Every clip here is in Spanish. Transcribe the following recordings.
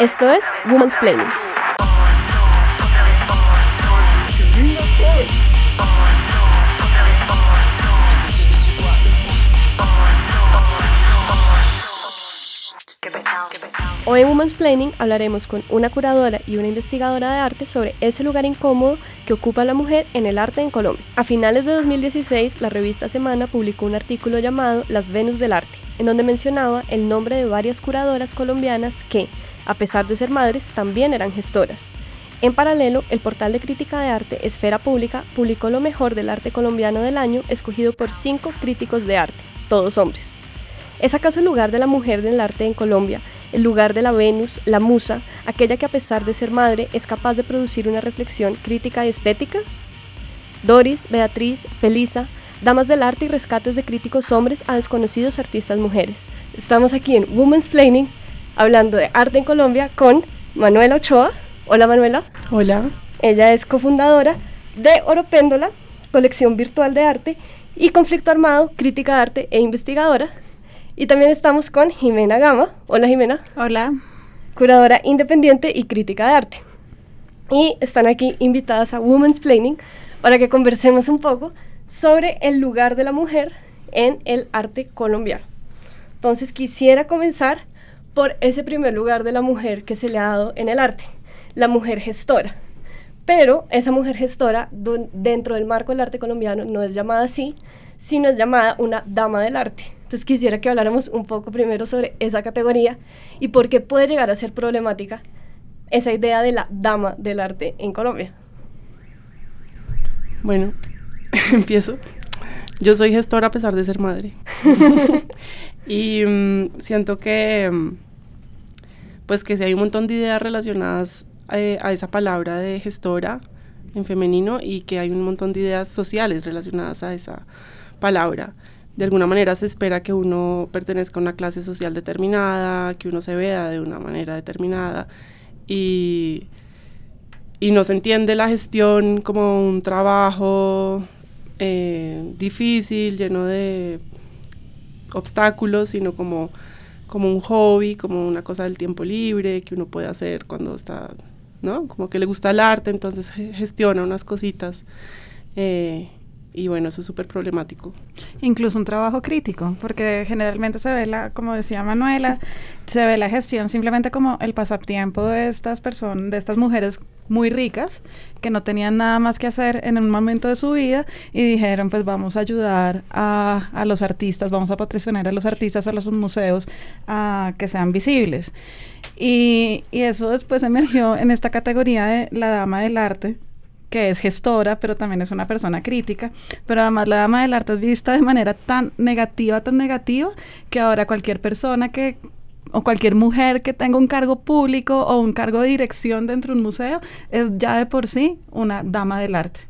Esto es Woman's Planning. Hoy en Women's Planning hablaremos con una curadora y una investigadora de arte sobre ese lugar incómodo que ocupa la mujer en el arte en Colombia. A finales de 2016, la revista Semana publicó un artículo llamado Las Venus del Arte, en donde mencionaba el nombre de varias curadoras colombianas que, a pesar de ser madres, también eran gestoras. En paralelo, el portal de crítica de arte Esfera Pública publicó lo mejor del arte colombiano del año, escogido por cinco críticos de arte, todos hombres. ¿Es acaso el lugar de la mujer en el arte en Colombia, el lugar de la Venus, la musa, aquella que a pesar de ser madre es capaz de producir una reflexión crítica y estética? Doris, Beatriz, Felisa, damas del arte y rescates de críticos hombres a desconocidos artistas mujeres. Estamos aquí en Women's Planning hablando de arte en Colombia con Manuela Ochoa. Hola Manuela. Hola. Ella es cofundadora de Oropéndola, colección virtual de arte, y Conflicto Armado, crítica de arte e investigadora. Y también estamos con Jimena Gama. Hola Jimena. Hola. Curadora independiente y crítica de arte. Y están aquí invitadas a Women's Planning para que conversemos un poco sobre el lugar de la mujer en el arte colombiano. Entonces quisiera comenzar por ese primer lugar de la mujer que se le ha dado en el arte, la mujer gestora. Pero esa mujer gestora dentro del marco del arte colombiano no es llamada así, sino es llamada una dama del arte. Entonces quisiera que habláramos un poco primero sobre esa categoría y por qué puede llegar a ser problemática esa idea de la dama del arte en Colombia. Bueno, empiezo. Yo soy gestora a pesar de ser madre. y mm, siento que, mm, pues que si hay un montón de ideas relacionadas eh, a esa palabra de gestora en femenino y que hay un montón de ideas sociales relacionadas a esa palabra de alguna manera se espera que uno pertenezca a una clase social determinada, que uno se vea de una manera determinada y, y no se entiende la gestión como un trabajo eh, difícil, lleno de obstáculos, sino como, como un hobby, como una cosa del tiempo libre que uno puede hacer cuando está, ¿no? Como que le gusta el arte, entonces gestiona unas cositas. Eh, y bueno, eso es súper problemático. Incluso un trabajo crítico, porque generalmente se ve la, como decía Manuela, se ve la gestión simplemente como el pasatiempo de estas personas, de estas mujeres muy ricas, que no tenían nada más que hacer en un momento de su vida y dijeron, pues vamos a ayudar a, a los artistas, vamos a patrocinar a los artistas a los museos a que sean visibles. Y, y eso después emergió en esta categoría de la dama del arte, que es gestora, pero también es una persona crítica, pero además la dama del arte es vista de manera tan negativa, tan negativa, que ahora cualquier persona que o cualquier mujer que tenga un cargo público o un cargo de dirección dentro de un museo es ya de por sí una dama del arte.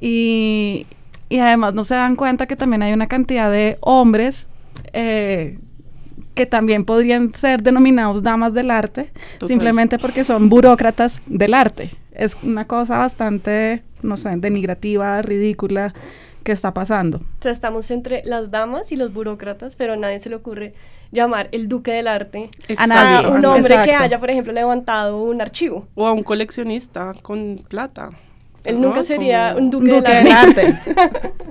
Y, y además no se dan cuenta que también hay una cantidad de hombres eh, que también podrían ser denominados damas del arte, simplemente porque son burócratas del arte es una cosa bastante, no sé, denigrativa, ridícula que está pasando. O sea, estamos entre las damas y los burócratas, pero a nadie se le ocurre llamar el duque del arte a nadie. un hombre que haya, por ejemplo, levantado un archivo. O a un coleccionista con plata. Él nunca sería un duque, del arte.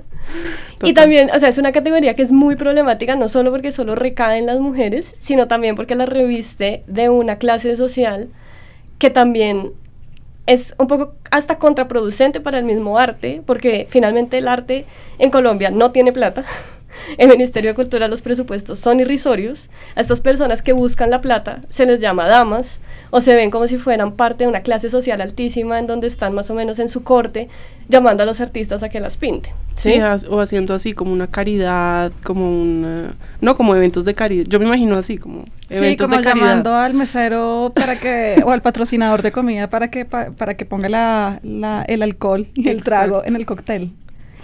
y también, o sea, es una categoría que es muy problemática, no solo porque solo recae en las mujeres, sino también porque la reviste de una clase social que también es un poco hasta contraproducente para el mismo arte, porque finalmente el arte en Colombia no tiene plata. El Ministerio de Cultura, los presupuestos son irrisorios. A estas personas que buscan la plata se les llama damas o se ven como si fueran parte de una clase social altísima en donde están más o menos en su corte llamando a los artistas a que las pinten. Sí, o haciendo así como una caridad, como un... no como eventos de caridad, yo me imagino así como eventos sí, como de caridad. llamando al mesero para que, o al patrocinador de comida para que, para que ponga la, la, el alcohol y el trago en el cóctel.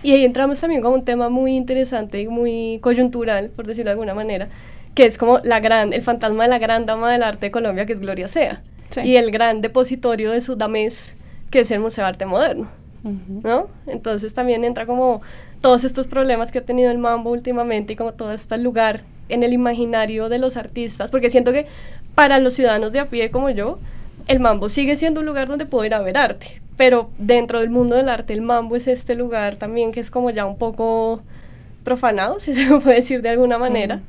Y ahí entramos también con un tema muy interesante y muy coyuntural, por decirlo de alguna manera, que es como la gran, el fantasma de la gran dama del arte de Colombia, que es Gloria Sea, y el gran depositorio de su damés, que es el Museo de Arte Moderno, ¿no? Entonces también entra como todos estos problemas que ha tenido el mambo últimamente y como todo este lugar en el imaginario de los artistas, porque siento que para los ciudadanos de a pie como yo, el mambo sigue siendo un lugar donde puedo ir a ver arte, pero dentro del mundo del arte el mambo es este lugar también que es como ya un poco profanado, si se puede decir de alguna manera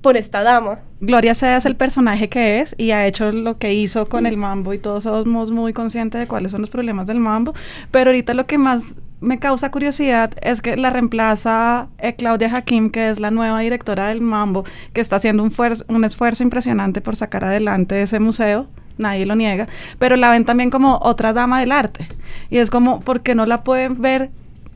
por esta dama. Gloria Sea es el personaje que es y ha hecho lo que hizo con el mambo y todos somos muy conscientes de cuáles son los problemas del mambo, pero ahorita lo que más me causa curiosidad es que la reemplaza eh, Claudia Hakim, que es la nueva directora del mambo, que está haciendo un, un esfuerzo impresionante por sacar adelante ese museo nadie lo niega, pero la ven también como otra dama del arte. Y es como, ¿por qué no la pueden ver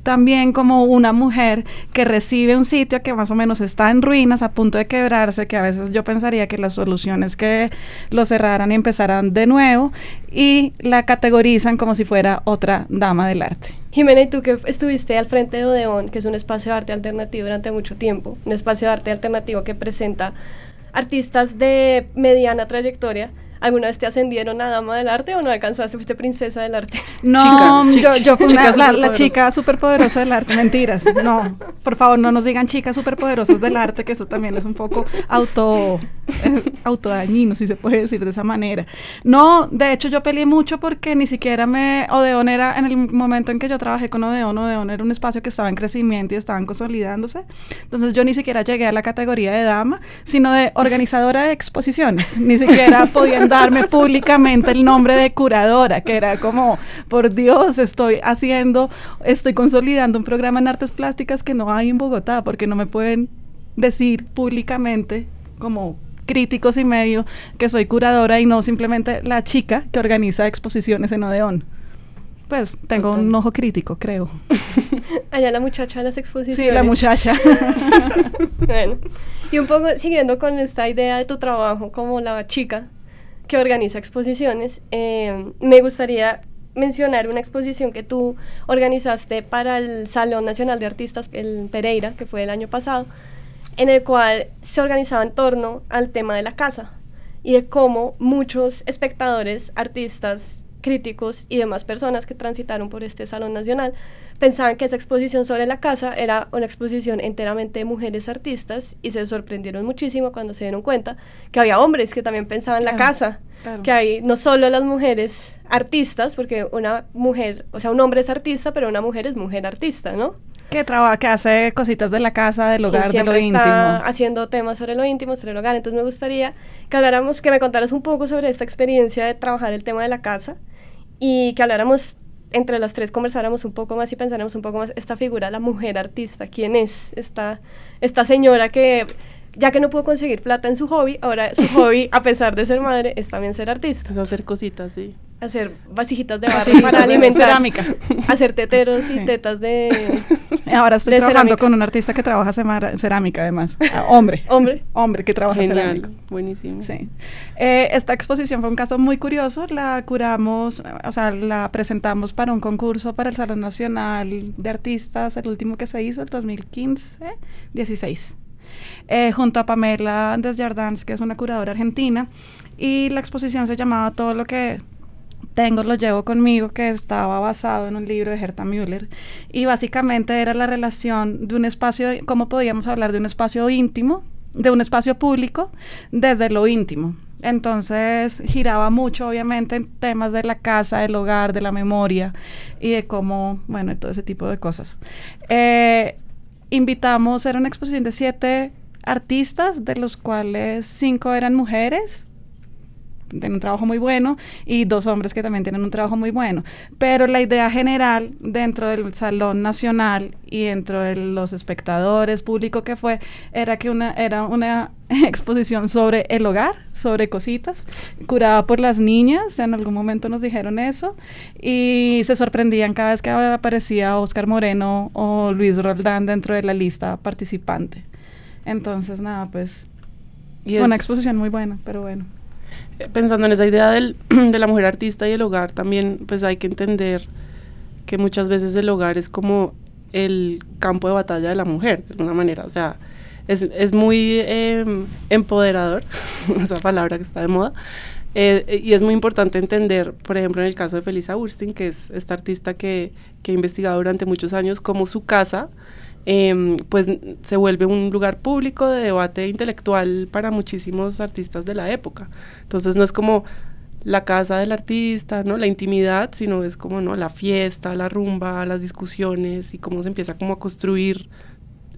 también como una mujer que recibe un sitio que más o menos está en ruinas, a punto de quebrarse, que a veces yo pensaría que la solución es que lo cerraran y empezaran de nuevo, y la categorizan como si fuera otra dama del arte. Jimena, y tú que estuviste al frente de Odeón, que es un espacio de arte alternativo durante mucho tiempo, un espacio de arte alternativo que presenta artistas de mediana trayectoria, ¿Alguna vez te ascendieron a dama del arte o no alcanzaste? ¿Fuiste princesa del arte? No, yo, fui la, chica superpoderosa del arte. Mentiras. No, por favor, no nos digan chicas superpoderosas del arte, que eso también es un poco auto, eh, autodañino, si se puede decir de esa manera. No, de hecho yo peleé mucho porque ni siquiera me... Odeon era, en el momento en que yo trabajé con Odeon, Odeon era un espacio que estaba en crecimiento y estaban consolidándose. Entonces yo ni siquiera llegué a la categoría de dama, sino de organizadora de exposiciones. Ni siquiera podía darme públicamente el nombre de curadora, que era como, por Dios, estoy haciendo, estoy consolidando un programa en artes plásticas que no hay en Bogotá, porque no me pueden decir públicamente como críticos y medio que soy curadora y no simplemente la chica que organiza exposiciones en Odeón. Pues tengo un ojo crítico, creo. Allá la muchacha de las exposiciones. Sí, la muchacha. bueno, y un poco siguiendo con esta idea de tu trabajo como la chica que organiza exposiciones. Eh, me gustaría mencionar una exposición que tú organizaste para el Salón Nacional de Artistas, el Pereira, que fue el año pasado, en el cual se organizaba en torno al tema de la casa y de cómo muchos espectadores, artistas, críticos y demás personas que transitaron por este Salón Nacional pensaban que esa exposición sobre la casa era una exposición enteramente de mujeres artistas y se sorprendieron muchísimo cuando se dieron cuenta que había hombres que también pensaban la casa, que hay no solo las mujeres artistas, porque una mujer, o sea, un hombre es artista, pero una mujer es mujer artista, ¿no? Que trabaja, que hace cositas de la casa, del hogar, de lo íntimo. haciendo temas sobre lo íntimo, sobre el hogar. Entonces me gustaría que habláramos, que me contaras un poco sobre esta experiencia de trabajar el tema de la casa y que habláramos entre las tres conversáramos un poco más y pensáramos un poco más esta figura, la mujer artista, quién es esta, esta señora que ya que no pudo conseguir plata en su hobby, ahora su hobby, a pesar de ser madre, es también ser artista. Es hacer cositas, sí. Hacer vasijitas de barro para alimentar. Cerámica. Hacer teteros y tetas de. Ahora estoy trabajando con un artista que trabaja cerámica, además. Ah, hombre. hombre. Hombre que trabaja cerámica. Buenísimo. Sí. Eh, esta exposición fue un caso muy curioso. La curamos, o sea, la presentamos para un concurso para el Salón Nacional de Artistas, el último que se hizo, el 2015, 16. Eh, junto a Pamela Desjardins, que es una curadora argentina, y la exposición se llamaba Todo lo que tengo, lo llevo conmigo, que estaba basado en un libro de Herta Müller, y básicamente era la relación de un espacio, cómo podíamos hablar de un espacio íntimo, de un espacio público, desde lo íntimo. Entonces giraba mucho, obviamente, en temas de la casa, del hogar, de la memoria y de cómo, bueno, todo ese tipo de cosas. Eh, invitamos, era una exposición de siete artistas, de los cuales cinco eran mujeres, tienen un trabajo muy bueno, y dos hombres que también tienen un trabajo muy bueno. Pero la idea general dentro del Salón Nacional y dentro de los espectadores, público que fue, era que una, era una exposición sobre el hogar, sobre cositas, curada por las niñas, en algún momento nos dijeron eso, y se sorprendían cada vez que aparecía Oscar Moreno o Luis Roldán dentro de la lista participante. Entonces, nada, pues, y fue una exposición muy buena, pero bueno. Pensando en esa idea del, de la mujer artista y el hogar, también pues hay que entender que muchas veces el hogar es como el campo de batalla de la mujer, de alguna manera. O sea, es, es muy em, empoderador, esa palabra que está de moda, eh, y es muy importante entender, por ejemplo, en el caso de Felisa Burstein, que es esta artista que, que ha investigado durante muchos años, cómo su casa em, pues se vuelve un lugar público de debate intelectual para muchísimos artistas de la época. Entonces no es como la casa del artista, ¿no? La intimidad, sino es como, ¿no? La fiesta, la rumba, las discusiones y cómo se empieza como a construir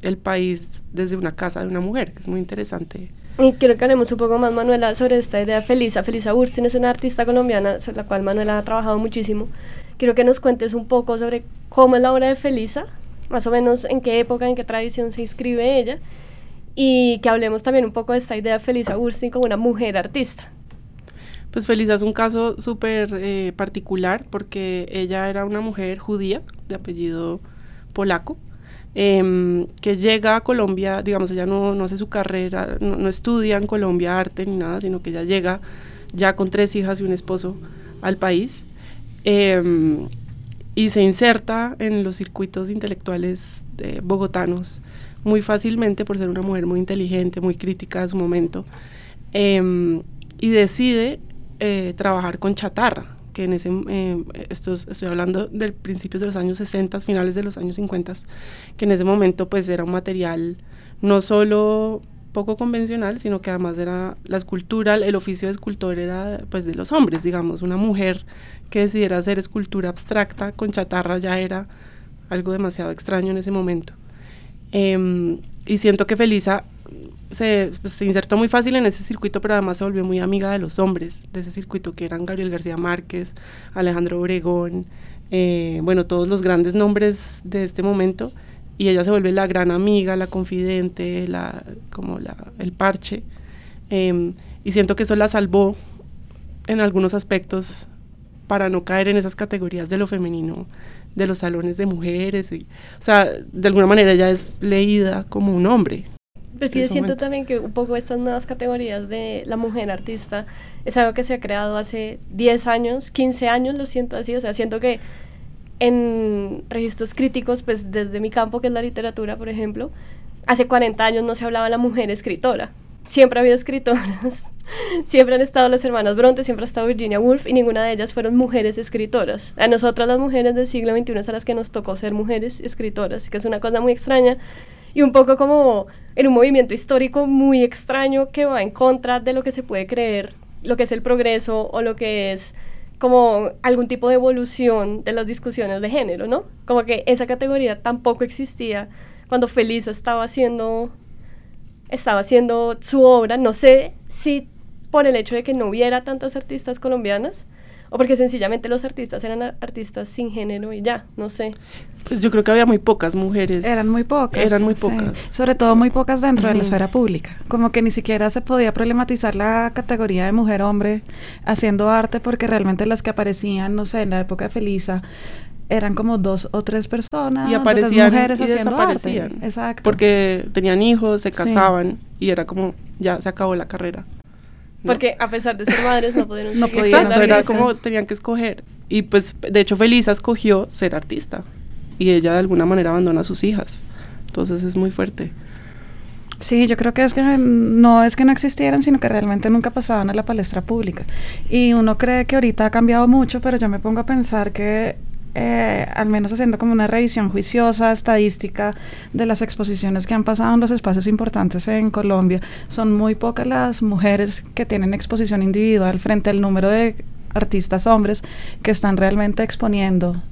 el país desde una casa de una mujer, que es muy interesante. Y quiero que hablemos un poco más, Manuela, sobre esta idea de Felisa. Felisa Burstyn es una artista colombiana, sobre la cual Manuela ha trabajado muchísimo. Quiero que nos cuentes un poco sobre cómo es la obra de Felisa, más o menos en qué época, en qué tradición se inscribe ella, y que hablemos también un poco de esta idea de Felisa Burstyn como una mujer artista. Pues Felisa es un caso súper eh, particular porque ella era una mujer judía de apellido polaco Em, que llega a Colombia, digamos, ella no, no hace su carrera, no, estudia en Colombia arte ni nada, sino que ella llega ya con tres hijas y un esposo al país em, y se inserta en los circuitos intelectuales bogotanos muy fácilmente por ser una mujer muy inteligente, muy crítica de su momento, em, y decide eh, trabajar con chatarra que en ese, eh, estos, estoy hablando del principios de los años 60, finales de los años 50, que en ese momento pues era un material no solo poco convencional, sino que además era la escultura, el oficio de escultor era pues de los hombres, digamos, una mujer que decidiera hacer escultura abstracta con chatarra ya era algo demasiado extraño en ese momento. Em, y siento que Felisa se, pues, se, insertó muy fácil en ese circuito, pero además se volvió muy amiga de los hombres de ese circuito, que eran Gabriel García Márquez, Alejandro Obregón, eh, bueno, todos los grandes nombres de este momento, y ella se vuelve la gran amiga, la confidente, la, como la, el parche, em, y siento que eso la salvó en algunos aspectos para no caer en esas categorías de lo femenino de los salones de mujeres. Y, o sea, de alguna manera ella es leída como un hombre, pues sí, siento también que un poco estas nuevas categorías de la mujer artista es algo que se ha creado hace 10 años, 15 años, lo siento así, o sea, siento que en registros críticos, pues desde mi campo, que es la literatura, por ejemplo, hace 40 años no se hablaba de la mujer escritora. Siempre ha habido escritoras, siempre han estado las hermanas Bronte, siempre ha estado Virginia Woolf y ninguna de ellas fueron mujeres escritoras. A nosotras las mujeres del siglo XXI es a las que nos tocó ser mujeres escritoras, que es una cosa muy extraña y un poco como en un movimiento histórico muy extraño que va en contra de lo que se puede creer, lo que es el progreso o lo que es como algún tipo de evolución de las discusiones de género, ¿no? Como que esa categoría tampoco existía cuando Felisa estaba haciendo estaba haciendo su obra, no sé si por el hecho de que no hubiera tantas artistas colombianas, o porque sencillamente los artistas eran artistas sin género y ya, no sé. Pues yo creo que había muy pocas mujeres. Eran muy pocas. Eran muy pocas. Sobre todo muy pocas dentro de la esfera pública. Como que ni siquiera se podía problematizar la categoría de mujer-hombre haciendo arte porque realmente las que aparecían, no sé, en la época de Felisa, eran como dos o tres personas. Y aparecían mujeres y desaparecían. Exacto. Porque tenían hijos, se casaban y era como, ya se acabó la carrera. Porque a pesar de ser madres no pudieron No podían. era como tenían que escoger. Y pues, de hecho, Felisa escogió ser artista. Y ella de alguna manera abandona a sus hijas. Entonces es muy fuerte. Sí, yo creo que es que no es que no existieran, sino que realmente nunca pasaban a la palestra pública. Y uno cree que ahorita ha cambiado mucho, pero yo me pongo a pensar que eh, al menos haciendo como una revisión juiciosa, estadística de las exposiciones que han pasado en los espacios importantes en Colombia, son muy pocas las mujeres que tienen exposición individual frente al número de artistas hombres que están realmente exponiendo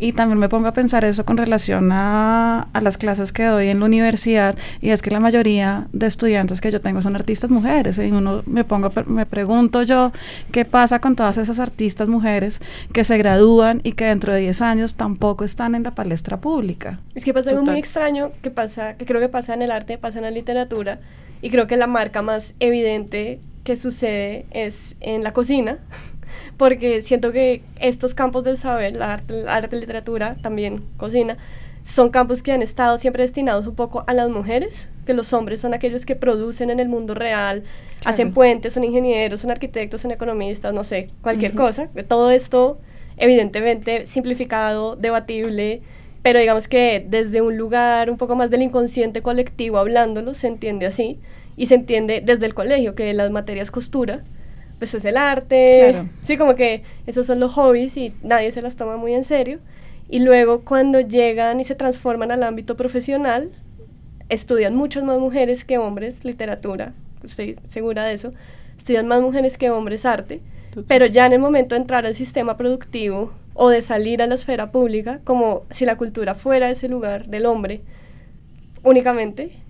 y también me pongo a pensar eso con relación a, a, las clases que doy en la universidad y es que la mayoría de estudiantes que yo tengo son artistas mujeres y uno me pongo me pregunto yo qué pasa con todas esas artistas mujeres que se gradúan y que dentro de 10 años tampoco están en la palestra pública. Es que pasa algo muy extraño que pasa que creo que pasa en el arte, pasa en la literatura y creo que la marca más evidente que sucede es en la cocina porque siento que estos campos del saber, la arte, la arte, literatura, también cocina, son campos que han estado siempre destinados un poco a las mujeres, que los hombres son aquellos que producen en el mundo real, hacen puentes, son ingenieros, son arquitectos, son economistas, no sé, cualquier cosa. Todo esto, evidentemente, simplificado, debatible, pero digamos que desde un lugar un poco más del inconsciente colectivo hablándolo, se entiende así, y se entiende desde el colegio, que las materias costura, pues es el arte. Sí, como que esos son los hobbies y nadie se las toma muy en serio. y luego cuando llegan y se transforman al ámbito profesional, estudian muchas más mujeres que hombres literatura, estoy segura de eso, estudian más mujeres que hombres arte, pero ya en el momento de entrar al sistema productivo o de salir a la esfera pública, como si la cultura fuera ese lugar del hombre únicamente,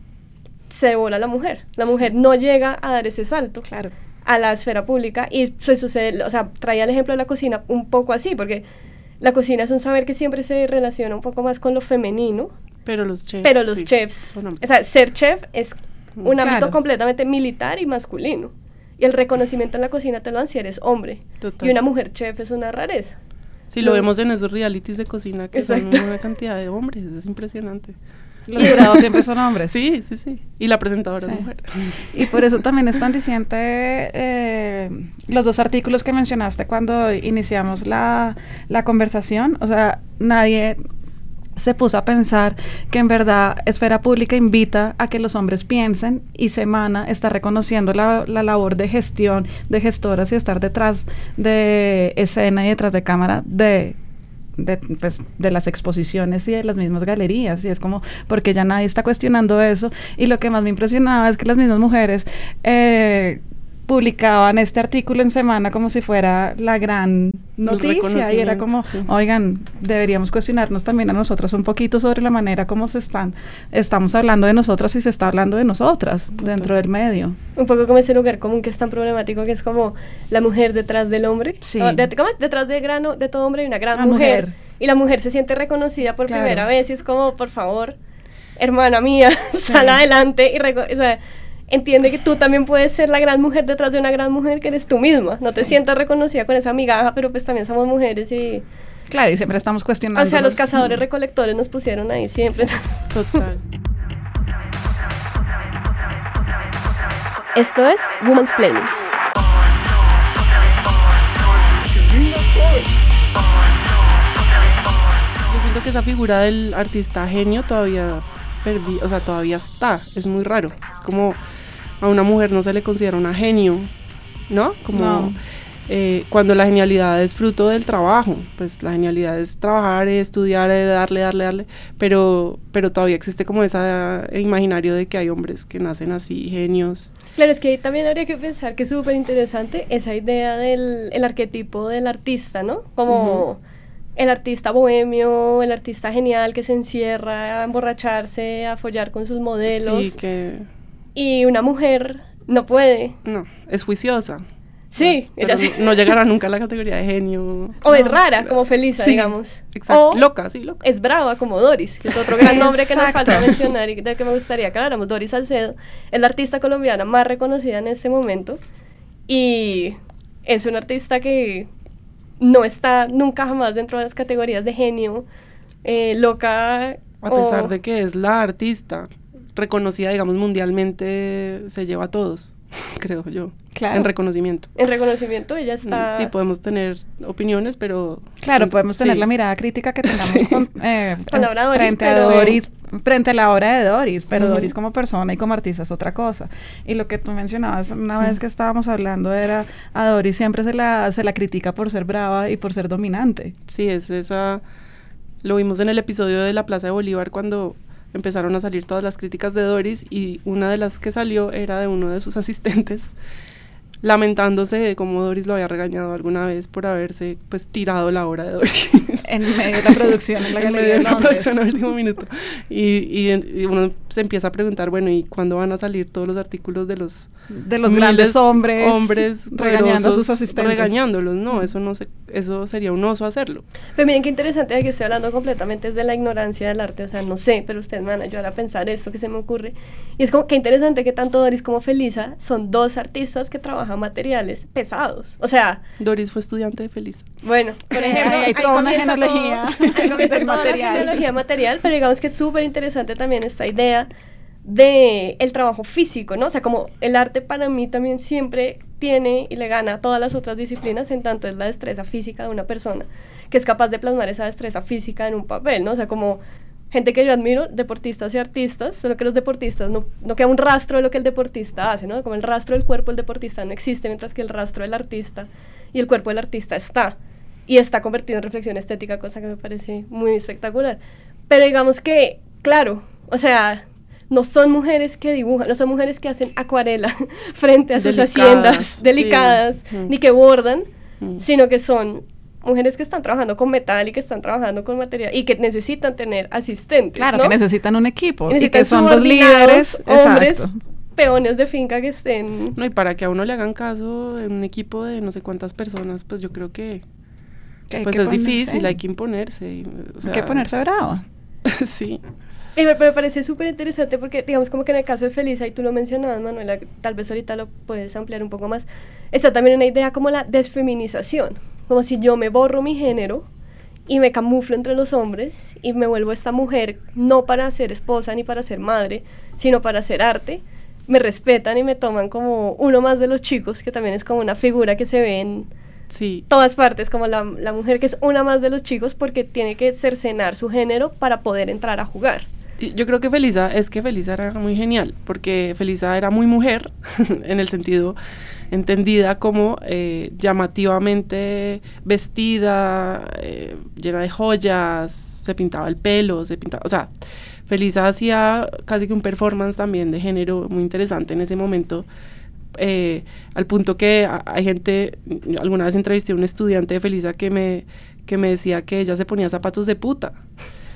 se devora la mujer. La mujer no llega a dar ese salto. Claro a la esfera pública y se sucede, o sea, traía el ejemplo de la cocina un poco así, porque la cocina es un saber que siempre se relaciona un poco más con lo femenino. Pero los chefs. Pero los chefs. O sea, ser chef es un ámbito completamente militar y masculino. Y el reconocimiento en la cocina te lo dan si eres hombre. Y una mujer chef es una rareza. Si lo vemos en esos realities de cocina que son una cantidad de hombres, es impresionante. Los jurados siempre son hombres. Sí, sí, sí. Y la presentadora es mujer. Y por eso también es tan diciente eh, los dos artículos que mencionaste cuando iniciamos la, la conversación. O sea, nadie se puso a pensar que en verdad Esfera Pública invita a que los hombres piensen y Semana está reconociendo la, la, labor de gestión de gestoras y estar detrás de escena y detrás de cámara de de, pues, de las exposiciones y de las mismas galerías. Y es como, porque ya nadie está cuestionando eso. Y lo que más me impresionaba es que las mismas mujeres eh, publicaban este artículo en semana como si fuera la gran noticia y era como, oigan, deberíamos cuestionarnos también a nosotras un poquito sobre la manera como se están, estamos hablando de nosotras y se está hablando de nosotras dentro del medio. Un poco como ese lugar común que es tan problemático que es como la mujer detrás del hombre. Sí. ¿Cómo es? Detrás de grano, de todo hombre hay una gran mujer. Y la mujer se siente reconocida por primera vez y es como, por favor, hermana mía, sal adelante y o sea, entiende que tú también puedes ser la gran mujer detrás de una gran mujer que eres tú misma. No te sientas reconocida con esa migaja, pero pues también somos mujeres y... Claro, y siempre estamos cuestionando. O sea, los cazadores recolectores nos pusieron ahí siempre. Total. Esto es Woman's Planning. Yo siento que esa figura del artista genio todavía perdí, o sea, todavía está. Es muy raro. Es como a una mujer no se le considera una genio, ¿no? Como eh, cuando la genialidad es fruto del trabajo, pues la genialidad es trabajar, estudiar, darle, darle, darle, pero, pero todavía existe como ese imaginario de que hay hombres que nacen así, genios. Claro, es que también habría que pensar que es súper interesante esa idea del el arquetipo del artista, ¿no? Como... el artista bohemio, el artista genial que se encierra a emborracharse, a follar con sus modelos. Sí, que y una mujer no puede. No, es juiciosa. Sí, pues, no, llegará nunca a la categoría de genio. O es rara, como Felisa, digamos. Exacto. loca, sí, loca. Es brava, como Doris, que es otro gran nombre que nos falta mencionar y del que me gustaría que habláramos. Doris Salcedo es la artista colombiana más reconocida en este momento y es una artista que no está nunca jamás dentro de las categorías de genio, eh, loca. A pesar de que es la artista reconocida, digamos, mundialmente, se lleva a todos, creo yo. Claro. En reconocimiento. En reconocimiento ella está... Sí, podemos tener opiniones, pero... Claro, podemos tener la mirada crítica que tengamos con, eh, Doris, frente a Doris, frente a la obra de Doris, pero Doris como persona y como artista es otra cosa. Y lo que tú mencionabas una vez que estábamos hablando era a Doris siempre se la, se la critica por ser brava y por ser dominante. Sí, es esa... Lo vimos en el episodio de la Plaza de Bolívar cuando empezaron a salir todas las críticas de Doris y una de las que salió era de uno de sus asistentes lamentándose de cómo Doris lo había regañado alguna vez por haberse pues tirado la obra de Doris. En medio de la producción, en la galería de la producción al último minuto. Y, y, uno se empieza a preguntar, bueno, ¿y cuándo van a salir todos los artículos de los... De los grandes hombres. Hombres regañando a sus asistentes. Regañándolos, no, eso no se, eso sería un oso hacerlo. Pero miren qué interesante de que estoy hablando completamente desde la ignorancia del arte, o sea, no sé, pero ustedes me van a ayudar a pensar esto que se me ocurre. Y es como que interesante que tanto Doris como Felisa son dos artistas que trabajan materiales pesados. O sea... Doris fue estudiante de Feliz. Bueno, por ejemplo... hay, toda una genealogía. material. material, pero digamos que es súper interesante también esta idea de el trabajo físico, ¿no? O sea, como el arte para mí también siempre tiene y le gana a todas las otras disciplinas en tanto es la destreza física de una persona que es capaz de plasmar esa destreza física en un papel, ¿no? O sea, como gente que yo admiro, deportistas y artistas, solo que los deportistas no, no queda un rastro de lo que el deportista hace, ¿no? Como el rastro del cuerpo del deportista no existe, mientras que el rastro del artista y el cuerpo del artista está. y está convertido en reflexión estética, cosa que me parece muy espectacular. Pero digamos que, claro, o sea, no son mujeres que dibujan, no son mujeres que hacen acuarela frente a sus haciendas delicadas, ni que bordan, sino que son mujeres que están trabajando con metal y que están trabajando con material y que necesitan tener asistentes. Claro, que necesitan un equipo y, que son los líderes, hombres, peones de finca que estén. No, y para que a uno le hagan caso en un equipo de no sé cuántas personas, pues yo creo que, pues es difícil, hay que imponerse. hay que ponerse bravo. sí. me, me parece súper interesante porque, digamos, como que en el caso de Felisa, y tú lo mencionabas, Manuela, tal vez ahorita lo puedes ampliar un poco más, está también una idea como la desfeminización, como si yo me borro mi género y me camuflo entre los hombres y me vuelvo esta mujer no para ser esposa ni para ser madre, sino para hacer arte. Me respetan y me toman como uno más de los chicos, que también es como una figura que se ve en sí. todas partes, como la, la mujer que es una más de los chicos porque tiene que cercenar su género para poder entrar a jugar. Yo creo que Felisa, es que Felisa era muy genial, porque Felisa era muy mujer, en el sentido entendida como eh, llamativamente vestida, eh, llena de joyas, se pintaba el pelo, se pintaba, o sea, Felisa hacía casi que un performance también de género muy interesante en ese momento. Eh, al punto que hay gente, alguna vez entrevisté a un estudiante de Felisa que me, que me decía que ella se ponía zapatos de puta.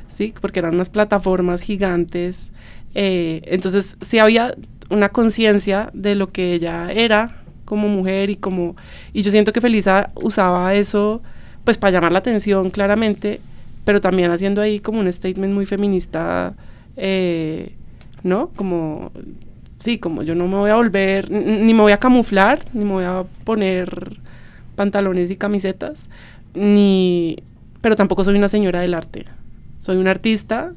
¿sí? Porque eran unas plataformas gigantes. Eh, entonces, sí había una conciencia de lo que ella era como mujer y como... Y yo siento que Felisa usaba eso, pues, para llamar la atención, claramente, pero también haciendo ahí como un statement muy feminista, eh, ¿no? Como... Sí, como yo no me voy a volver, ni me voy a camuflar, ni me voy a poner pantalones y camisetas, ni... Pero tampoco soy una señora del arte soy un artista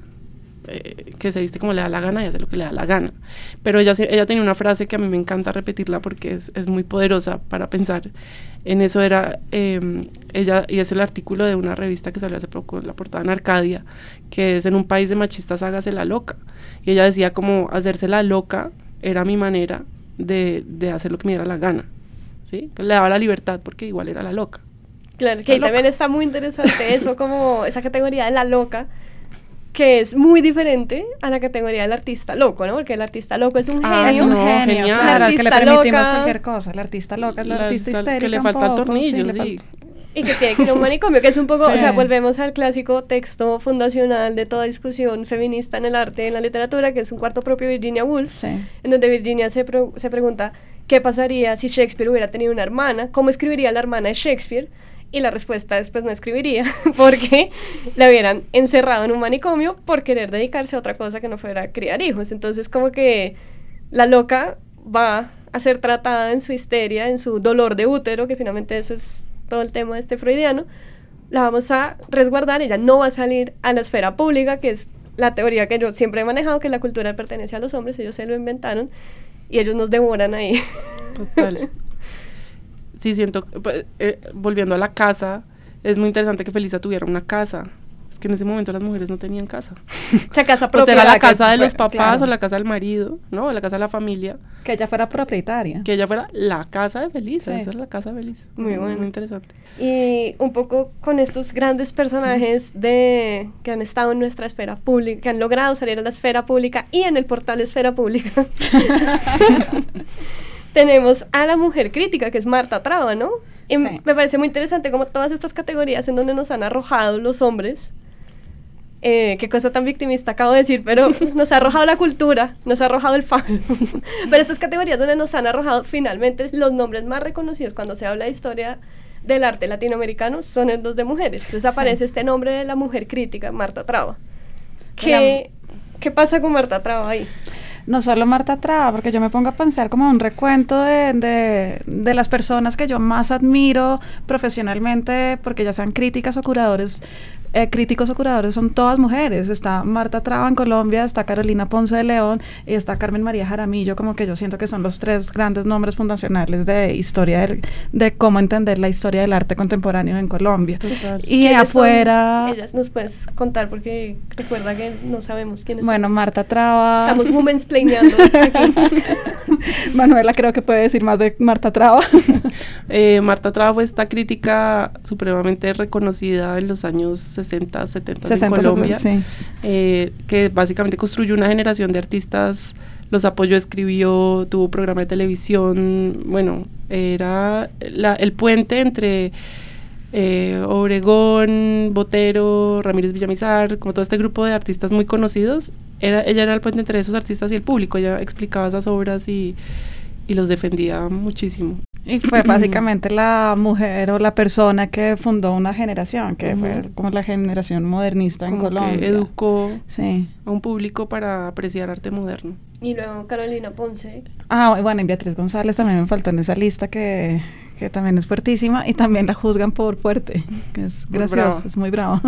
eh, que se viste como le da la gana y hace lo que le da la gana. Pero ella, ella tenía una frase que a mí me encanta repetirla porque es, es muy poderosa para pensar en eso. Era em, ella, y es el artículo de una revista que salió hace poco, la portada en Arcadia, que es en un país de machistas hágase la loca. Y ella decía como hacerse la loca era mi manera de, de hacer lo que me diera la gana. ¿sí? Le daba la libertad porque igual era la loca. Claro, que también está muy interesante eso, como esa categoría de la loca, que es muy diferente a la categoría del artista loco, ¿no? Porque el artista loco es un ah, genio. Es un genio, claro, que le permitimos cualquier cosa. El artista loca es el artista histérico. Que le falta el tornillo, sí. Y que tiene que ir a un manicomio, que es un poco, o sea, volvemos al clásico texto fundacional de toda discusión feminista en el arte y en la literatura, que es un cuarto propio de Virginia Woolf, en donde Virginia se, se pregunta qué pasaría si Shakespeare hubiera tenido una hermana, cómo escribiría la hermana de Shakespeare, y la respuesta es, pues no escribiría, porque la hubieran encerrado en un manicomio por querer dedicarse a otra cosa que no fuera criar hijos. Entonces, como que la loca va a ser tratada en su histeria, en su dolor de útero, que finalmente eso es todo el tema de este freudiano, la vamos a resguardar, ella no va a salir a la esfera pública, que es la teoría que yo siempre he manejado, que la cultura pertenece a los hombres, ellos se lo inventaron y ellos nos devoran ahí. Total. sí siento, pues, eh, volviendo a la casa, es muy interesante que Felisa tuviera una casa. Es que en ese momento las mujeres no tenían casa. O sea, casa propia. era la casa de los papás o la casa del marido, ¿no? La casa de la familia. Que ella fuera propietaria. Que ella fuera la casa de Felisa. Esa es la casa de Felisa. Muy bueno. Muy interesante. Y un poco con estos grandes personajes de que han estado en nuestra esfera pública, que han logrado salir a la esfera pública y en el portal Esfera Pública. tenemos a la mujer crítica, que es Marta Traba, ¿no? Y me parece muy interesante como todas estas categorías en donde nos han arrojado los hombres. Eh, qué cosa tan victimista acabo de decir, pero nos ha arrojado la cultura, nos ha arrojado el fan. pero estas categorías donde nos han arrojado finalmente los nombres más reconocidos cuando se habla de historia del arte latinoamericano son los de mujeres. Entonces aparece este nombre de la mujer crítica, Marta Traba. ¿Qué, ¿Qué pasa con Marta Traba ahí? No solo Marta Traba, porque yo me pongo a pensar como un recuento de, de, de, las personas que yo más admiro profesionalmente, porque ya sean críticas o curadores eh, críticos o curadores son todas mujeres. Está Marta Traba en Colombia, está Carolina Ponce de León y está Carmen María Jaramillo, como que yo siento que son los tres grandes nombres fundacionales de historia, de, cómo entender la historia del arte contemporáneo en Colombia. Y afuera... ellas nos puedes contar porque recuerda que no sabemos quiénes Bueno, Marta Traba... Estamos women's aquí. Manuela creo que puede decir más de Marta Traba. Eh, Marta Traba fue esta crítica supremamente reconocida en los años 60, 70 en Colombia, eh, que básicamente construyó una generación de artistas, los apoyó, escribió, tuvo programa de televisión, bueno, era el puente entre eh, Obregón, Botero, Ramírez Villamizar, como todo este grupo de artistas muy conocidos, era, ella era el puente entre esos artistas y el público, ella explicaba esas obras y, y los defendía muchísimo. Y fue básicamente la mujer o la persona que fundó una generación, que fue como la generación modernista en Colombia. Que educó a un público para apreciar arte moderno. Y luego Carolina Ponce. Ah, bueno, y Beatriz González también me faltó en esa lista que que también es fuertísima y también la juzgan por fuerte, que es gracioso, es muy bravo.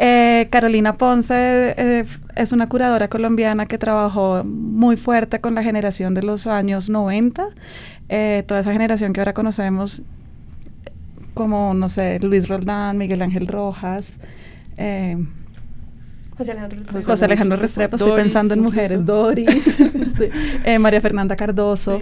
Eh, Carolina Ponce eh, es una curadora colombiana que trabajó muy fuerte con la generación de los años 90, eh, toda esa generación que ahora conocemos como, no sé, Luis Roldán, Miguel Ángel Rojas. José Alejandro Restrepo. José Alejandro Restrepo, estoy pensando en mujeres, Doris, eh, María Fernanda Cardoso.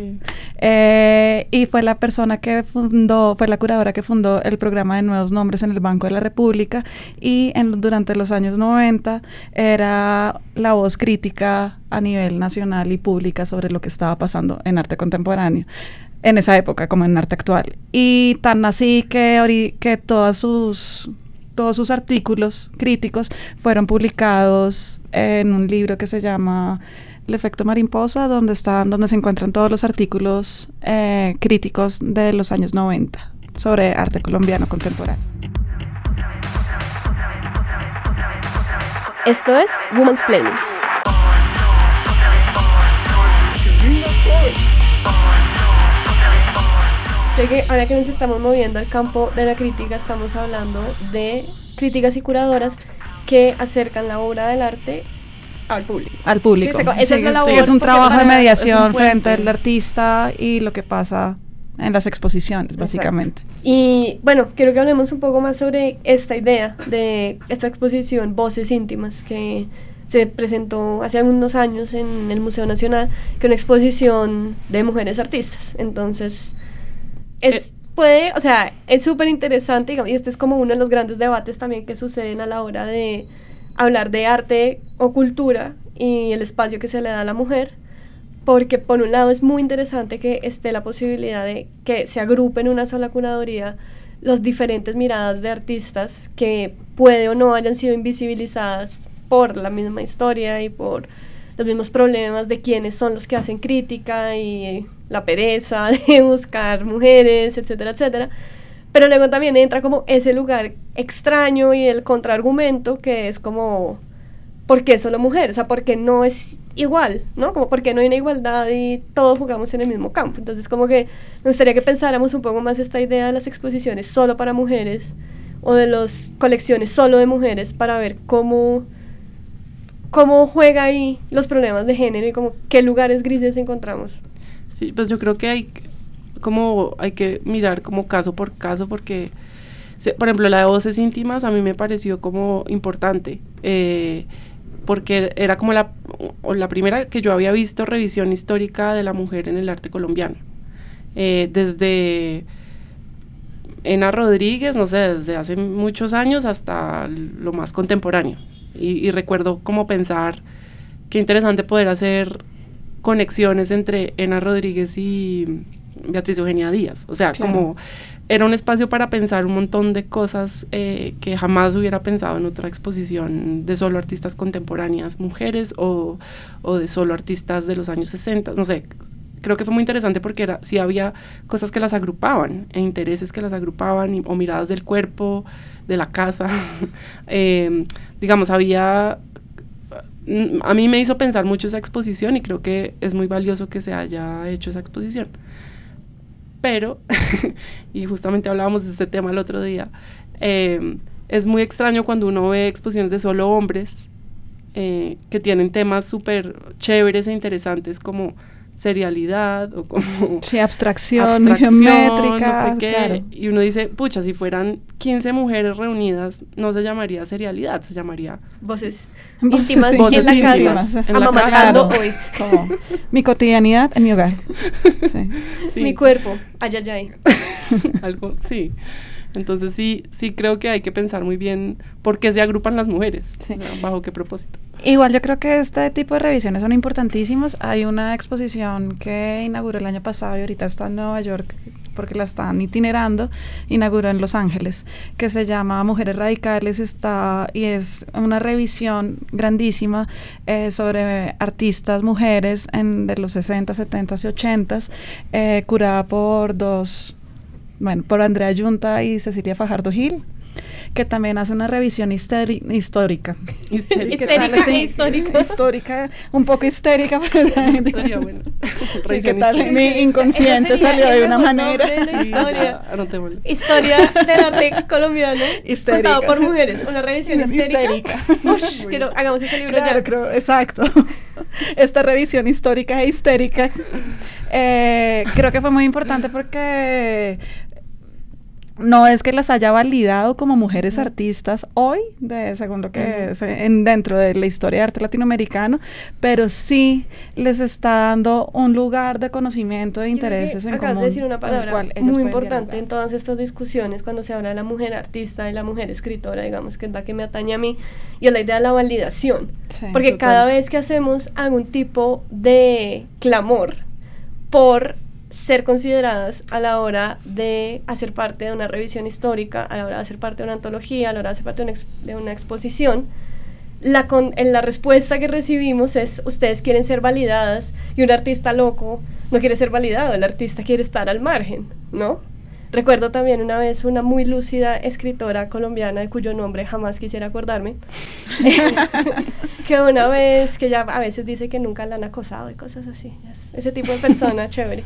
Eh, y fue la persona que fundó, fue la curadora que fundó el programa de Nuevos Nombres en el Banco de la República y en, durante los años 90 era la voz crítica a nivel nacional y pública sobre lo que estaba pasando en arte contemporáneo en esa época como en arte actual. Y tan así que, que todas sus todos sus artículos críticos fueron publicados en un libro que se llama El efecto mariposa, donde están, donde se encuentran todos los artículos eh, críticos de los años 90 sobre arte colombiano contemporáneo. Esto es Woman's Planning. Que ahora que nos estamos moviendo al campo de la crítica, estamos hablando de críticas y curadoras que acercan la obra del arte al público. Al público. es, un trabajo de mediación frente al artista y lo que pasa en las exposiciones, básicamente. Y bueno, quiero que hablemos un poco más sobre esta idea de esta exposición Voces íntimas que se presentó hace unos años en el Museo Nacional, que es una exposición de mujeres artistas. Entonces, es, eh, puede, o sea, es súper interesante y este es como uno de los grandes debates también que suceden a la hora de hablar de arte o cultura y el espacio que se le da a la mujer, porque por un lado es muy interesante que esté la posibilidad de que se agrupen en una sola curaduría las diferentes miradas de artistas que puede o no hayan sido invisibilizadas por la misma historia y por los mismos problemas de quiénes son los que hacen crítica y la pereza de buscar mujeres, etcétera, etcétera. Pero luego también entra como ese lugar extraño y el contraargumento que es como, ¿por qué solo mujeres? O sea, ¿por qué no es igual? ¿No? Como, ¿por qué no hay una igualdad y todos jugamos en el mismo campo? Entonces, como que me gustaría que pensáramos un poco más esta idea de las exposiciones solo para mujeres o de las colecciones solo de mujeres para ver cómo cómo juega ahí los problemas de género y como qué lugares grises encontramos. Sí, pues yo creo que hay como hay que mirar como caso por caso porque por ejemplo la de voces íntimas a mí me pareció como importante eh, porque era como la, la primera que yo había visto revisión histórica de la mujer en el arte colombiano eh, desde Ena Rodríguez no sé desde hace muchos años hasta lo más contemporáneo y, recuerdo como pensar qué interesante poder hacer conexiones entre Ena Rodríguez y Beatriz Eugenia Díaz. O sea, como era un espacio para pensar un montón de cosas eh, que jamás hubiera pensado en otra exposición de solo artistas contemporáneas mujeres o, o, de solo artistas de los años 60. No sé, creo que fue muy interesante porque era, sí había cosas que las agrupaban, e intereses que las agrupaban, o miradas del cuerpo, de la casa. Em, digamos, había... Mm, a mí me hizo pensar mucho esa exposición y creo que es muy valioso que se haya hecho esa exposición. Pero, y justamente hablábamos de este tema el otro día, em, es muy extraño cuando uno ve exposiciones de solo hombres eh, que tienen temas súper chéveres e interesantes como serialidad o como... Sí, abstracción, geométrica, no sé qué. Y uno dice, pucha, si fueran 15 mujeres reunidas, no se llamaría serialidad, se llamaría... Voces, íntimas voces en la casa, amamantando hoy. mi cotidianidad en mi hogar. Mi cuerpo, ay, ay, ay. Algo, sí. Entonces sí, sí creo que hay que pensar muy bien por qué se agrupan las mujeres, bajo qué propósito. Igual yo creo que este tipo de revisiones son importantísimas. Hay una exposición que inauguró el año pasado y ahorita está en Nueva York porque la están itinerando, inauguró en Los Ángeles, que se llama Mujeres Radicales, está y es una revisión grandísima eh, sobre artistas mujeres en, de los 60, 70 y 80, eh, curada por dos bueno, por Andrea Yunta y Cecilia Fajardo Gil, que también hace una revisión histórica. Histérica, histórica. histórica, un poco histérica. Historia, bueno. Sí, ¿qué tal? Mi inconsciente salió de una manera. historia. historia del arte colombiano. Histérica. Contado por mujeres. Una revisión histérica. histérica. hagamos ese libro claro, ya. Creo, exacto. Esta revisión histórica e histérica. Eh, creo que fue muy importante porque no es que las haya validado como mujeres artistas hoy, de, según lo que es en, dentro de la historia de arte latinoamericano, pero sí les está dando un lugar de conocimiento, de intereses en acabas de decir una palabra muy importante en todas estas discusiones cuando se habla de la mujer artista y la mujer escritora, digamos, que es la que me atañe a mí, y es la idea de la validación. porque cada vez que hacemos algún tipo de clamor por ser consideradas a la hora de hacer parte de una revisión histórica, a la hora de hacer parte de una antología, a la hora de hacer parte de una, exposición, la, con, en la respuesta que recibimos es ustedes quieren ser validadas y un artista loco no quiere ser validado, el artista quiere estar al margen, ¿no? Recuerdo también una vez una muy lúcida escritora colombiana de cuyo nombre jamás quisiera acordarme, que una vez, que ya a veces dice que nunca la han acosado y cosas así, ese tipo de persona chévere,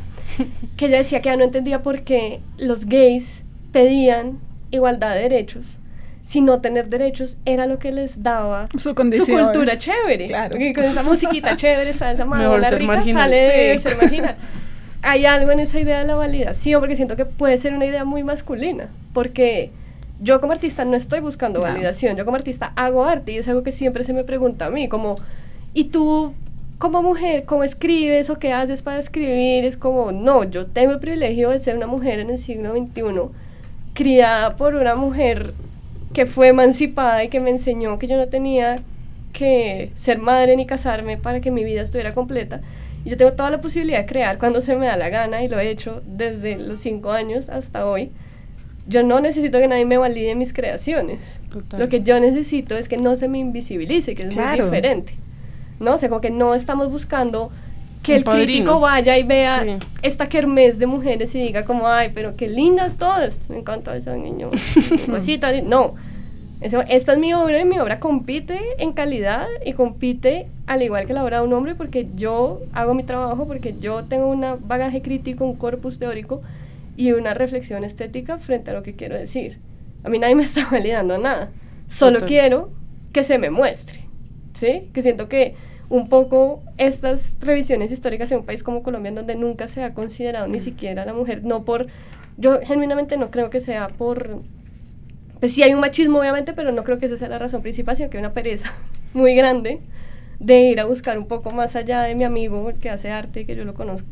que ella decía que ya no entendía por qué los gays pedían igualdad de derechos si no tener derechos era lo que les daba su, condición. su cultura chévere. Claro. con esa musiquita chévere, esa madura rica sale de ser marginal hay algo en esa idea de la validación, porque siento que puede ser una idea muy masculina, porque yo como artista no estoy buscando validación, yo como artista hago arte y es algo que siempre se me pregunta a mí, como, ¿y tú como mujer, cómo escribes o qué haces para escribir? Es como, no, yo tengo el privilegio de ser una mujer en el siglo XXI, criada por una mujer que fue emancipada y que me enseñó que yo no tenía que ser madre ni casarme para que mi vida estuviera completa yo tengo toda la posibilidad de crear cuando se me da la gana y lo he hecho desde los cinco años hasta hoy. Yo no necesito que nadie me valide mis creaciones. Lo que yo necesito es que no se me invisibilice, que es muy diferente. ¿No? O sea, como que no estamos buscando que el crítico vaya y vea esta kermés de mujeres y diga como, ay, pero qué lindas todas. Me encanta esa niño. Cosita. no esta es mi obra y mi obra compite en calidad y compite al igual que la obra de un hombre porque yo hago mi trabajo, porque yo tengo un bagaje crítico, un corpus teórico y una reflexión estética frente a lo que quiero decir. A mí nadie me está validando nada, solo quiero que se me muestre, ¿sí? Que siento que un poco estas revisiones históricas en un país como Colombia, en donde nunca se ha considerado ni siquiera la mujer, no por, yo genuinamente no creo que sea por pues sí hay un machismo obviamente, pero no creo que esa sea la razón principal, sino que hay una pereza muy grande de ir a buscar un poco más allá de mi amigo que hace arte, que yo lo conozco.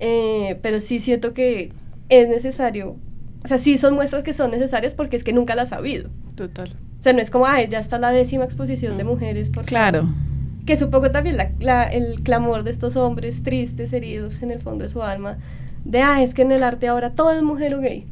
Eh, pero sí siento que es necesario, o sea, sí son muestras que son necesarias porque es que nunca las ha habido. Total. O sea, no es como, ay, ya está la décima exposición de mujeres. Por claro. Que es un poco también la, el clamor de estos hombres tristes, heridos en el fondo de su alma, de, ah, es que en el arte ahora todo es mujer o gay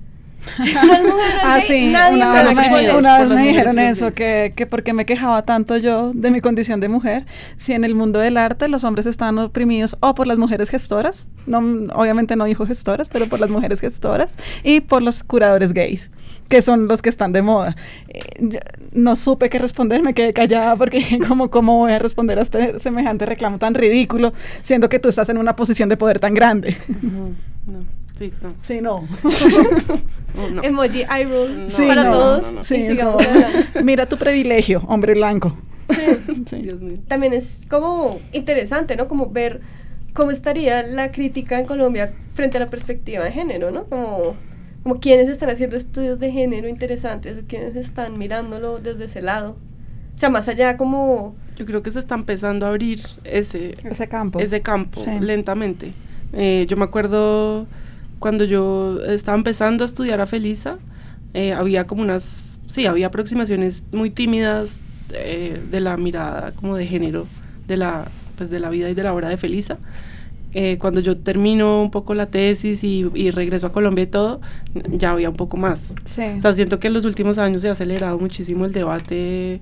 ah, sí, una, vez me, dijeron eso, que, que porque me quejaba tanto yo de mi condición de mujer, si en el mundo del arte los hombres están oprimidos o por las mujeres gestoras, no, obviamente no dijo gestoras, pero por las mujeres gestoras, y por los curadores gays, que son los que están de moda. Eh, no supe qué responder, me quedé callada porque como cómo voy a responder a este semejante reclamo tan ridículo, siendo que tú estás en una posición de poder tan grande. no. Sí, no. Sí, no. Emoji eye roll para todos. sí, mira tu privilegio, hombre blanco. Sí. También es como interesante, ¿no? Como ver cómo estaría la crítica en Colombia frente a la perspectiva de género, ¿no? Como, como quienes están haciendo estudios de género interesantes o quienes están mirándolo desde ese lado. O sea, más allá como... Yo creo que se está empezando a abrir ese, ese campo, ese campo lentamente. Eh, yo me acuerdo cuando yo estaba empezando a estudiar a Felisa, eh, había como unas, sí, había aproximaciones muy tímidas eh, de la mirada como de género de la, pues de la vida y de la obra de Felisa. Eh, cuando yo termino un poco la tesis y, y, regreso a Colombia y todo, ya había un poco más. Sí. O sea, siento que en los últimos años se ha acelerado muchísimo el debate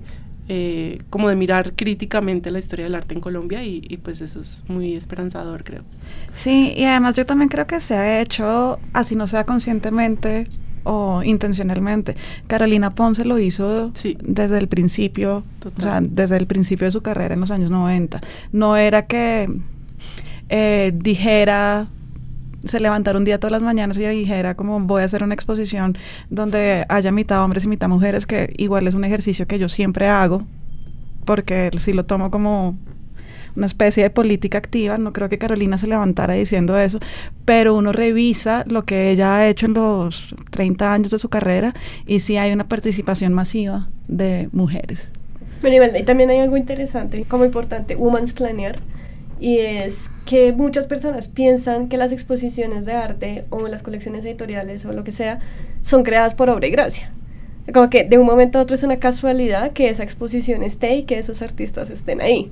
eh, como de mirar críticamente la historia del arte en Colombia y, y, pues eso es muy esperanzador, creo. Sí, y además yo también creo que se ha hecho, así no sea conscientemente o intencionalmente. Carolina Ponce lo hizo Sí. desde el principio, Total. o sea, desde el principio de su carrera en los años 90. No era que eh, dijera, se levantara un día todas las mañanas y dijera como voy a hacer una exposición donde haya mitad hombres y mitad mujeres, que igual es un ejercicio que yo siempre hago, porque sí lo tomo como una especie de política activa, no creo que Carolina se levantara diciendo eso, pero uno revisa lo que ella ha hecho en los 30 años de su carrera y sí hay una participación masiva de mujeres. Pero y también hay algo interesante, como importante, Woman's Planear, y es que muchas personas piensan que las exposiciones de arte o las colecciones editoriales o lo que sea son creadas por obra y gracia. Como que de un momento a otro es una casualidad que esa exposición esté y que esos artistas estén ahí.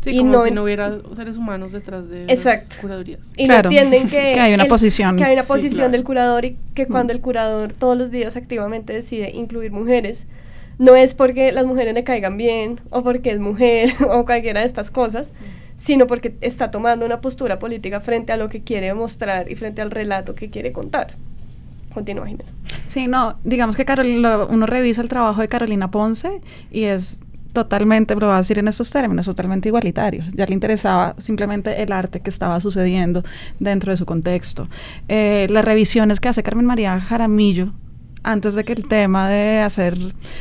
Sí, Y como no si no hubiera seres humanos detrás de Exacto. las curadurías. Y Claro, no entienden que, que hay una posición. que hay una Sí, posición claro. del curador y que Mm. cuando el curador todos los días activamente decide incluir mujeres, no es porque las mujeres le caigan bien o porque es mujer o cualquiera de estas cosas, sino porque está tomando una postura política frente a lo que quiere mostrar y frente al relato que quiere contar. Continúa, Jimena. Sí, no, digamos que Carol- lo- uno revisa el trabajo de Carolina Ponce y es totalmente, lo voy a decir en estos términos, totalmente igualitario. Ya le interesaba simplemente el arte que estaba sucediendo dentro de su contexto. Eh, las revisiones que hace Carmen María Jaramillo antes de que el tema de hacer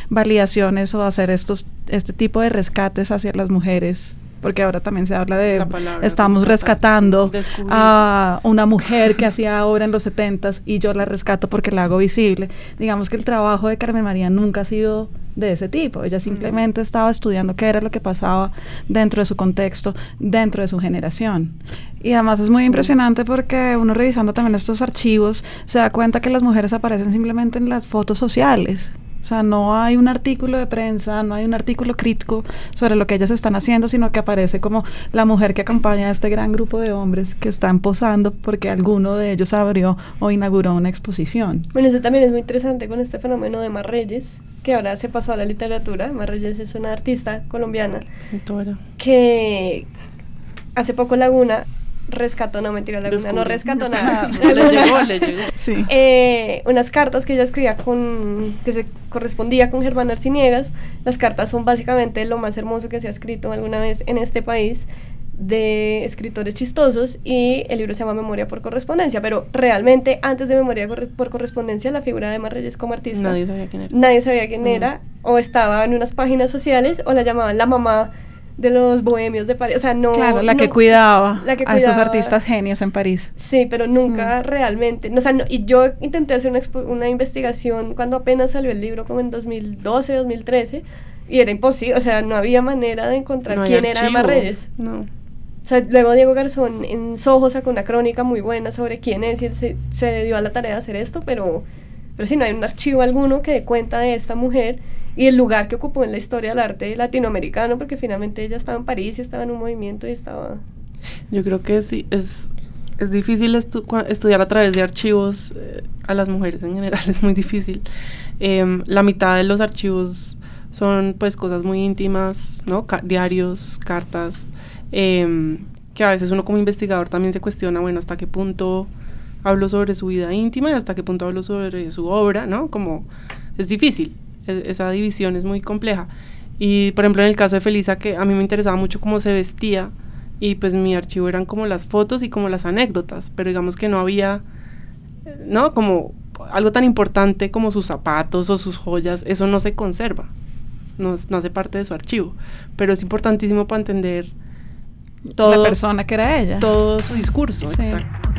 validaciones o hacer estos este tipo de rescates hacia las mujeres porque ahora también se habla de estamos rescatar, rescatando descubrir. a una mujer que hacía obra en los 70 y yo la rescato porque la hago visible. Digamos que el trabajo de Carmen María nunca ha sido de ese tipo. Ella simplemente estaba estudiando qué era lo que pasaba dentro de su contexto, dentro de su generación. Y además es muy impresionante porque uno revisando también estos archivos se da cuenta que las mujeres aparecen simplemente en las fotos sociales. O sea, no hay un artículo de prensa, no hay un artículo crítico sobre lo que ellas están haciendo, sino que aparece como la mujer que acompaña a este gran grupo de hombres que están posando porque alguno de ellos abrió o inauguró una exposición. Bueno, eso también es muy interesante con este fenómeno de Mar Reyes, que ahora se pasó a la literatura. Mar Reyes es una artista colombiana que hace poco Laguna rescató, no mentira, Laguna no rescató nada. le llegó, le llegó. Sí. Eh, unas cartas que ella escribía con, que se correspondía con Germán Arciniegas. Las cartas son básicamente lo más hermoso que se ha escrito alguna vez en este país de escritores chistosos y el libro se llama Memoria por correspondencia, pero realmente antes de Memoria por correspondencia la figura de Mar Reyes como artista Nadie sabía quién era. nadie sabía quién Mm. era, o estaba en unas páginas sociales, o la llamaban la mamá de los bohemios de París. O sea, no. Claro, la que cuidaba la que a esos artistas genios en París. Sí, pero nunca realmente. O sea, no- y yo intenté hacer una, expo- una investigación cuando apenas salió el libro, como en 2012, 2013, y era imposible. O sea, no había manera de encontrar No quién era Emma. Reyes. No. O sea, luego Diego Garzón en Soho sacó una crónica muy buena sobre quién es y él se, se dio a la tarea de hacer esto, pero, pero sí no hay un archivo alguno que dé cuenta de esta mujer y el lugar que ocupó en la historia del arte latinoamericano, porque finalmente ella estaba en París y estaba en un movimiento y estaba... Yo creo que sí, es, es difícil estu- estudiar a través de archivos eh, a las mujeres en general, es muy difícil. Em, la mitad de los archivos son pues cosas muy íntimas, ¿no? Ca- diarios, cartas, em, que a veces uno como investigador también se cuestiona, bueno, hasta qué punto hablo sobre su vida íntima y hasta qué punto hablo sobre su obra, ¿no? Como es difícil, esa división es muy compleja. Y por ejemplo en el caso de Felisa, que a mí me interesaba mucho cómo se vestía, y pues mi archivo eran como las fotos y como las anécdotas, pero digamos que no había, ¿no? Como algo tan importante como sus zapatos o sus joyas, eso no se conserva, no, no hace parte de su archivo, pero es importantísimo para entender todo, la persona que era ella. todo su discurso, Sí. exacto.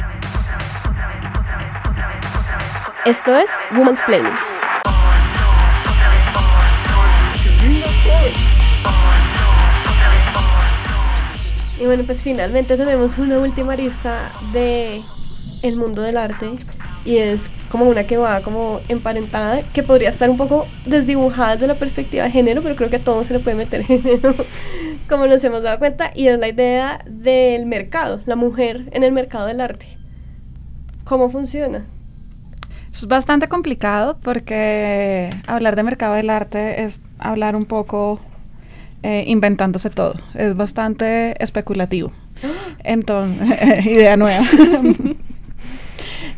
Esto es Woman's Planning. Y bueno, pues finalmente tenemos una última arista de el mundo del arte y es como una que va como emparentada, que podría estar un poco desdibujada desde la perspectiva de género, pero creo que a todos se le puede meter género, como nos hemos dado cuenta, y es la idea del mercado, la mujer en el mercado del arte. ¿Cómo funciona? Es bastante complicado porque hablar de mercado del arte es hablar un poco eh, inventándose todo. Es bastante especulativo. Entonces, idea nueva.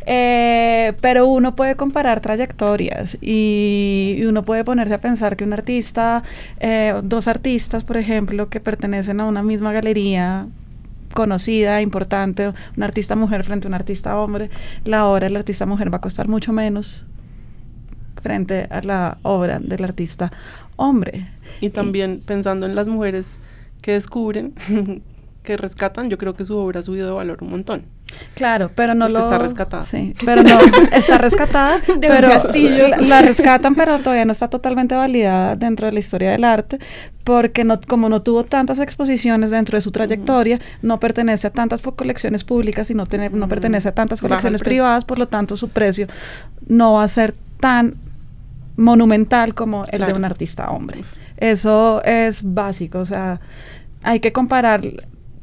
Eh, pero uno puede comparar trayectorias y, uno puede ponerse a pensar que un artista, eh, dos artistas, por ejemplo, que pertenecen a una misma galería conocida, importante, un artista mujer frente a un artista hombre, la obra del artista mujer va a costar mucho menos frente a la obra del artista hombre. Y también pensando en las mujeres que descubren, que rescatan, yo creo que su obra ha subido de valor un montón. Claro, pero no lo está rescatada. Sí, pero no está rescatada, pero la, la, rescatan, pero todavía no está totalmente validada dentro de la historia del arte, porque no como no tuvo tantas exposiciones dentro de su trayectoria, no pertenece a tantas colecciones públicas y no tiene, no pertenece a tantas colecciones privadas, por lo tanto su precio no va a ser tan monumental como el de un artista hombre. Eso es básico, o sea, hay que comparar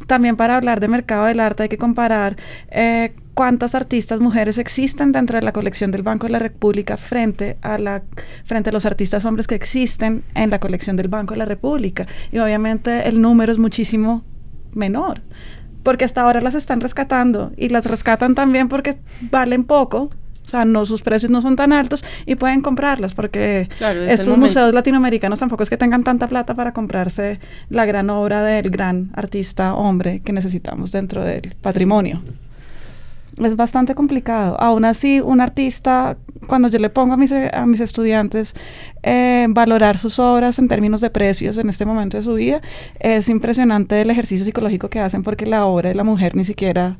también para hablar de mercado del arte hay que comparar eh, cuántas artistas mujeres existen dentro de la colección del Banco de la República frente a la frente a los artistas hombres que existen en la colección del Banco de la República y obviamente el número es muchísimo menor porque hasta ahora las están rescatando y las rescatan también porque valen poco o sea, no, sus precios no son tan altos y pueden comprarlas porque estos museos latinoamericanos tampoco es que tengan tanta plata para comprarse la gran obra del gran artista hombre que necesitamos dentro del patrimonio. Es bastante complicado. Aún así, un artista, cuando yo le pongo a mis, a mis estudiantes eh, valorar sus obras en términos de precios en este momento de su vida, es impresionante el ejercicio psicológico que hacen porque la obra de la mujer ni siquiera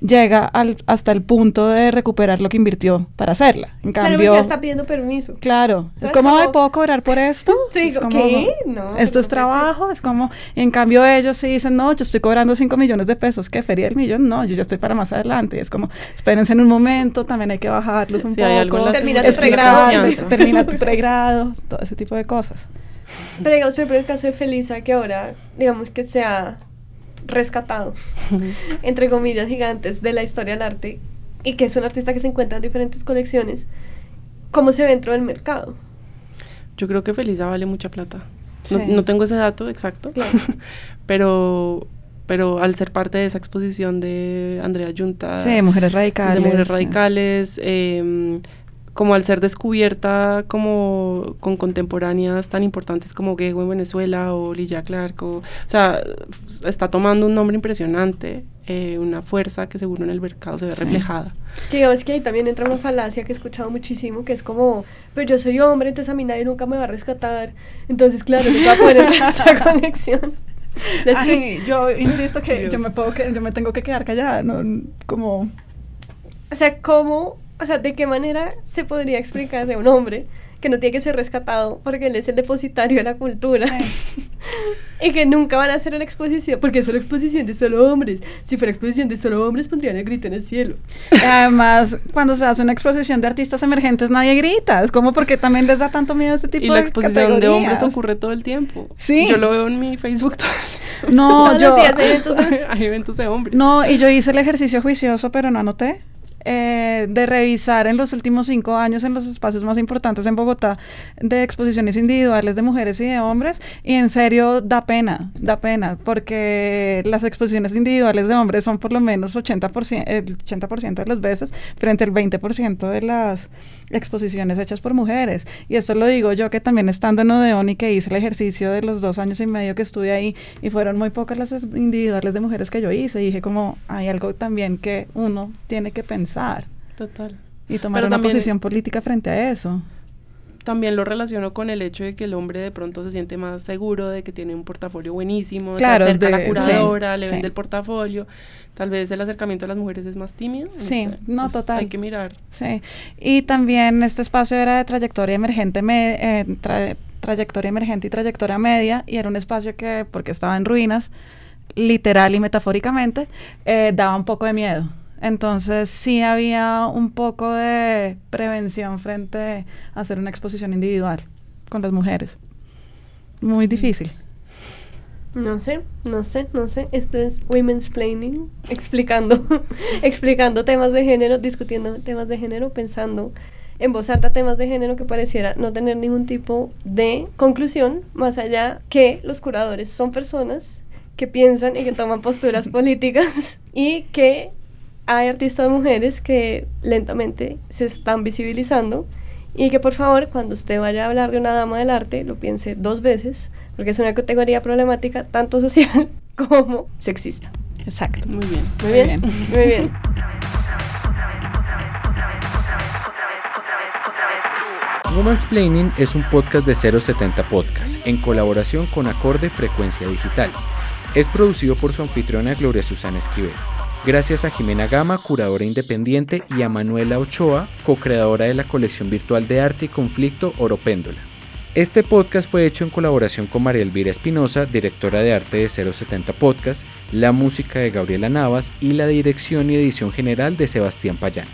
llega al, hasta el punto de recuperar lo que invirtió para hacerla. En cambio, claro, está pidiendo permiso. Claro, es como, ¿puedo cobrar por esto? Sí, es como, ¿qué? No, esto es trabajo, es como, en cambio ellos sí dicen, no, yo estoy cobrando 5 millones de pesos, ¿qué feria el millón? No, yo ya estoy para más adelante. Es como, espérense en un momento, también hay que bajarlos un poco. termina tu pregrado. Termina tu pregrado, todo ese tipo de cosas. Pero digamos, por ejemplo, el caso de Felisa, que ahora, digamos que se ha rescatado, entre comillas gigantes, de la historia del arte, y que es un artista que se encuentra en diferentes colecciones, ¿cómo se ve dentro del mercado? Yo creo que Felisa vale mucha plata. No, tengo ese dato exacto, pero pero al ser parte de esa exposición de Andrea Junta, sí, mujeres radicales, de mujeres radicales, eh, como al ser descubierta como con contemporáneas tan importantes como Gego en Venezuela o Lilla Clark, o, sea, está tomando un nombre impresionante, eh, una fuerza que seguro en el mercado se ve reflejada. Que digamos que ahí también entra una falacia que he escuchado muchísimo, que es como, pero yo soy hombre, entonces a mí nadie nunca me va a rescatar, entonces claro, no va a poder entrar esa conexión. Ay, yo insisto que yo me, puedo que yo me tengo que quedar callada, ¿no? Como... O sea, ¿cómo o sea, ¿de qué manera se podría explicar de un hombre que no tiene que ser rescatado porque él es el depositario de la cultura y que nunca van a hacer una exposición porque es una exposición de solo hombres? Si fuera exposición de solo hombres pondrían el grito en el cielo. Además, cuando se hace una exposición de artistas emergentes nadie grita, es como porque también les da tanto miedo a este tipo de Y la exposición de hombres ocurre todo el tiempo. Sí. Yo lo veo en mi Facebook No, yo hay eventos, hay eventos de hombres. No, y yo hice el ejercicio juicioso, pero no anoté. Eh, de revisar en los últimos cinco años en los espacios más importantes en Bogotá de exposiciones individuales de mujeres y de hombres y en serio da pena, da pena, porque las exposiciones individuales de hombres son por lo menos 80%, el 80% de las veces frente al 20% de las exposiciones hechas por mujeres. Y esto lo digo yo que también estando en Odeón y que hice el ejercicio de los dos años y medio que estuve ahí y fueron muy pocas las individuales de mujeres que yo hice, y dije como hay algo también que uno tiene que pensar Total. Y tomar una posición política frente a eso. También lo relaciono con el hecho de que el hombre de pronto se siente más seguro de que tiene un portafolio buenísimo, claro, se acerca a la curadora, le vende el portafolio. Tal vez el acercamiento a las mujeres es más tímido. sí, no, pues total. Hay que mirar. Sí. Y también este espacio era de trayectoria emergente, eh, trayectoria emergente y trayectoria media, y era un espacio que, porque estaba en ruinas, literal y metafóricamente, eh, daba un poco de miedo Entonces sí había un poco de prevención frente a hacer una exposición individual con las mujeres. Muy difícil. No sé, no sé, no sé. Esto es Women's Planning, explicando, explicando temas de género, discutiendo temas de género, pensando en voz alta temas de género que pareciera no tener ningún tipo de conclusión, más allá que los curadores son personas que piensan y que toman posturas políticas y que hay artistas mujeres que lentamente se están visibilizando y que por favor cuando usted vaya a hablar de una dama del arte lo piense dos veces porque es una categoría problemática tanto social como sexista. Exacto. Muy bien. Muy bien, muy bien. Woman's Planning es un podcast de 070 Podcast en colaboración con Acorde Frecuencia Digital. Es producido por su anfitriona Gloria Susana Esquivel. Gracias a Jimena Gama, curadora independiente, y a Manuela Ochoa, co-creadora de la colección virtual de arte y conflicto Oro Péndola. Este podcast fue hecho en colaboración con María Elvira Espinosa, directora de arte de 070 Podcast, la música de Gabriela Navas y la dirección y edición general de Sebastián Payán.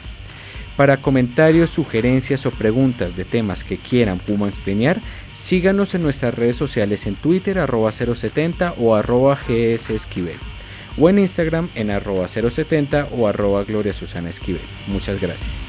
Para comentarios, sugerencias o preguntas de temas que quieran Planear, síganos en nuestras redes sociales en Twitter arroba 070 o arroba GS Esquivel o en Instagram en arroba 070 o arroba Gloria Susana Esquivel. Muchas gracias.